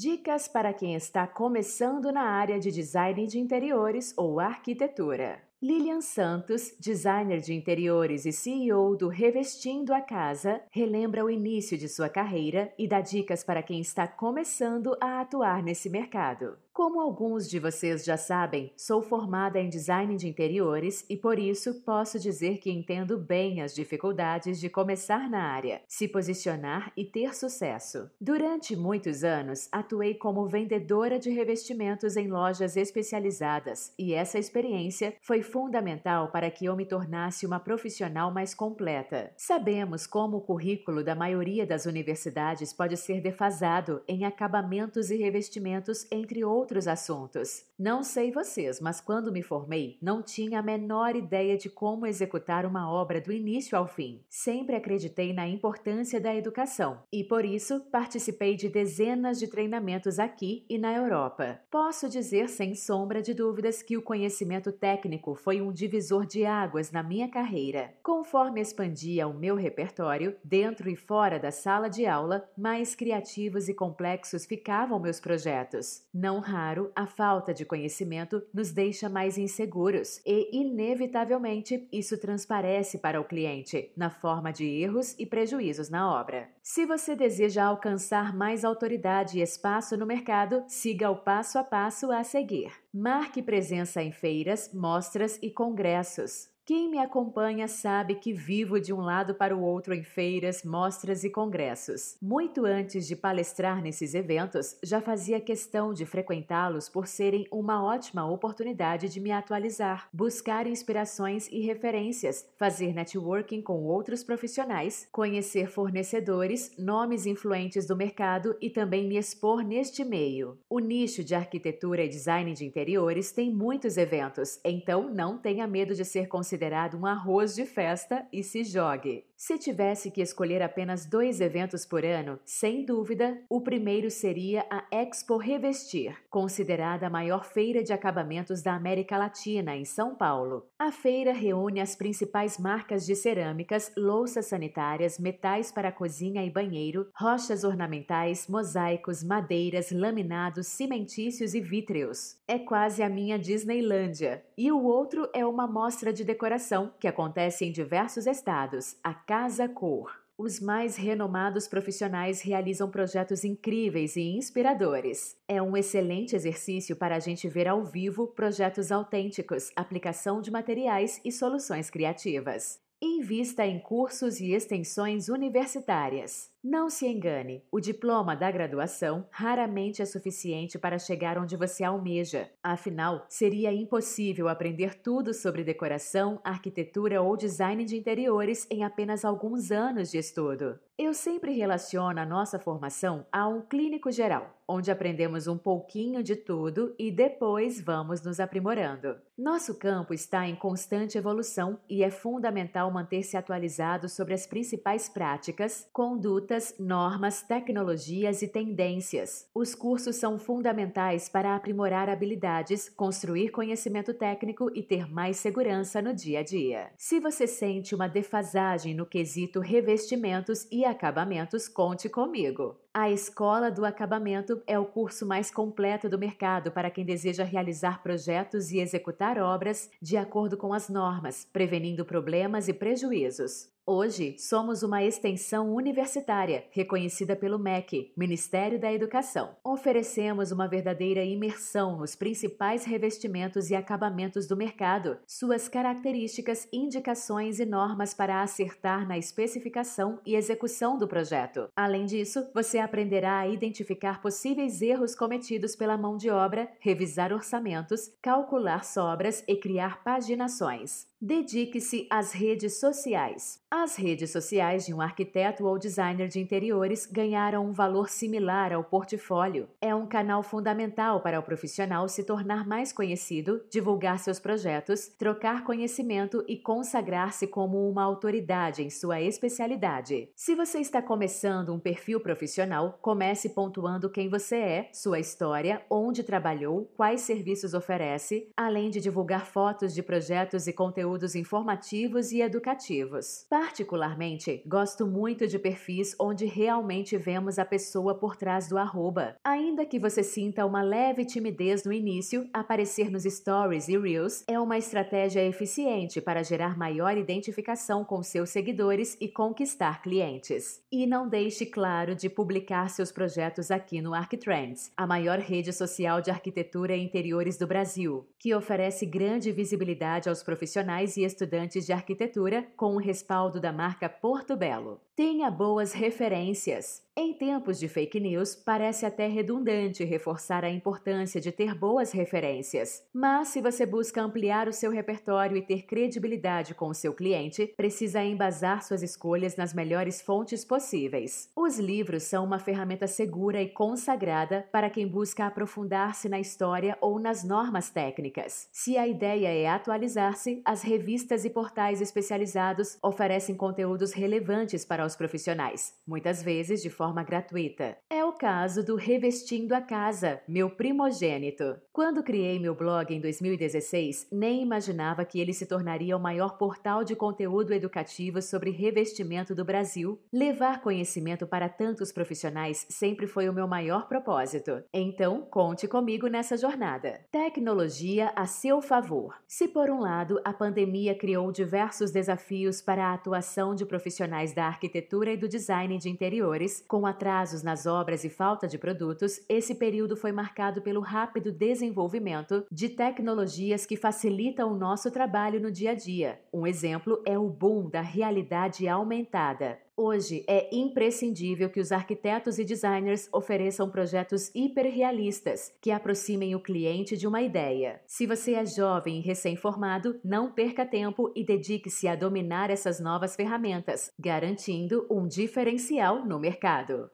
Dicas para quem está começando na área de design de interiores ou arquitetura. Lilian Santos, designer de interiores e CEO do Revestindo a Casa, relembra o início de sua carreira e dá dicas para quem está começando a atuar nesse mercado. Como alguns de vocês já sabem, sou formada em design de interiores e por isso posso dizer que entendo bem as dificuldades de começar na área, se posicionar e ter sucesso. Durante muitos anos, atuei como vendedora de revestimentos em lojas especializadas e essa experiência foi fundamental para que eu me tornasse uma profissional mais completa. Sabemos como o currículo da maioria das universidades pode ser defasado em acabamentos e revestimentos, entre outros assuntos. Não sei vocês, mas quando me formei, não tinha a menor ideia de como executar uma obra do início ao fim. Sempre acreditei na importância da educação e, por isso, participei de dezenas de treinamentos aqui e na Europa. Posso dizer sem sombra de dúvidas que o conhecimento técnico foi um divisor de águas na minha carreira. Conforme expandia o meu repertório, dentro e fora da sala de aula, mais criativos e complexos ficavam meus projetos. Não raro, a falta de conhecimento nos deixa mais inseguros e, inevitavelmente, isso transparece para o cliente na forma de erros e prejuízos na obra. Se você deseja alcançar mais autoridade e espaço no mercado, siga o passo a passo a seguir. Marque presença em feiras, mostras e congressos. Quem me acompanha sabe que vivo de um lado para o outro em feiras, mostras e congressos. Muito antes de palestrar nesses eventos, já fazia questão de frequentá-los por serem uma ótima oportunidade de me atualizar, buscar inspirações e referências, fazer networking com outros profissionais, conhecer fornecedores, nomes influentes do mercado e também me expor neste meio. O nicho de arquitetura e design de interiores tem muitos eventos, então não tenha medo de ser considerado considerado um arroz de festa e se jogue. Se tivesse que escolher apenas dois eventos por ano, sem dúvida, o primeiro seria a Expo Revestir, considerada a maior feira de acabamentos da América Latina, em São Paulo. A feira reúne as principais marcas de cerâmicas, louças sanitárias, metais para cozinha e banheiro, rochas ornamentais, mosaicos, madeiras, laminados, cimentícios e vítreos. É quase a minha Disneylândia. E o outro é uma mostra de decoração que acontece em diversos estados. A Casa Cor. Os mais renomados profissionais realizam projetos incríveis e inspiradores. É um excelente exercício para a gente ver ao vivo projetos autênticos, aplicação de materiais e soluções criativas. Invista em cursos e extensões universitárias. Não se engane, o diploma da graduação raramente é suficiente para chegar onde você almeja. Afinal, seria impossível aprender tudo sobre decoração, arquitetura ou design de interiores em apenas alguns anos de estudo. Eu sempre relaciono a nossa formação a um clínico geral, onde aprendemos um pouquinho de tudo e depois vamos nos aprimorando. Nosso campo está em constante evolução e é fundamental manter-se atualizado sobre as principais práticas, condutas normas, tecnologias e tendências. Os cursos são fundamentais para aprimorar habilidades, construir conhecimento técnico e ter mais segurança no dia a dia. Se você sente uma defasagem no quesito revestimentos e acabamentos, conte comigo. A Escola do Acabamento é o curso mais completo do mercado para quem deseja realizar projetos e executar obras de acordo com as normas, prevenindo problemas e prejuízos. Hoje, somos uma extensão universitária reconhecida pelo MEC, Ministério da Educação. Oferecemos uma verdadeira imersão nos principais revestimentos e acabamentos do mercado, suas características, indicações e normas para acertar na especificação e execução do projeto. Além disso, você aprenderá a identificar possíveis erros cometidos pela mão de obra, revisar orçamentos, calcular sobras e criar paginações. Dedique-se às redes sociais. As redes sociais de um arquiteto ou designer de interiores ganharam um valor similar ao portfólio. É um canal fundamental para o profissional se tornar mais conhecido, divulgar seus projetos, trocar conhecimento e consagrar-se como uma autoridade em sua especialidade. Se você está começando um perfil profissional, comece pontuando quem você é, sua história, onde trabalhou, quais serviços oferece, além de divulgar fotos de projetos e conteúdos informativos e educativos. Particularmente, gosto muito de perfis onde realmente vemos a pessoa por trás do arroba. Ainda que você sinta uma leve timidez no início, aparecer nos stories e reels é uma estratégia eficiente para gerar maior identificação com seus seguidores e conquistar clientes. E não deixe claro de publicar seus projetos aqui no ArcTrends, a maior rede social de arquitetura e interiores do Brasil, que oferece grande visibilidade aos profissionais e estudantes de arquitetura com o respaldo da marca Porto Belo. Tenha boas referências. Em tempos de fake news, parece até redundante reforçar a importância de ter boas referências. Mas se você busca ampliar o seu repertório e ter credibilidade com o seu cliente, precisa embasar suas escolhas nas melhores fontes possíveis. Os livros são uma ferramenta segura e consagrada para quem busca aprofundar-se na história ou nas normas técnicas. Se a ideia é atualizar-se, as revistas e portais especializados oferecem conteúdos relevantes para profissionais, muitas vezes de forma gratuita. É o caso do Revestindo a Casa, meu primogênito. Quando criei meu blog em 2016, nem imaginava que ele se tornaria o maior portal de conteúdo educativo sobre revestimento do Brasil. Levar conhecimento para tantos profissionais sempre foi o meu maior propósito. Então, conte comigo nessa jornada. Tecnologia a seu favor. Se por um lado a pandemia criou diversos desafios para a atuação de profissionais da arquitetura, arquitetura e do design de interiores, com atrasos nas obras e falta de produtos, esse período foi marcado pelo rápido desenvolvimento de tecnologias que facilitam o nosso trabalho no dia a dia. Um exemplo é o boom da realidade aumentada. Hoje é imprescindível que os arquitetos e designers ofereçam projetos hiperrealistas que aproximem o cliente de uma ideia. Se você é jovem e recém-formado, não perca tempo e dedique-se a dominar essas novas ferramentas, garantindo um diferencial no mercado.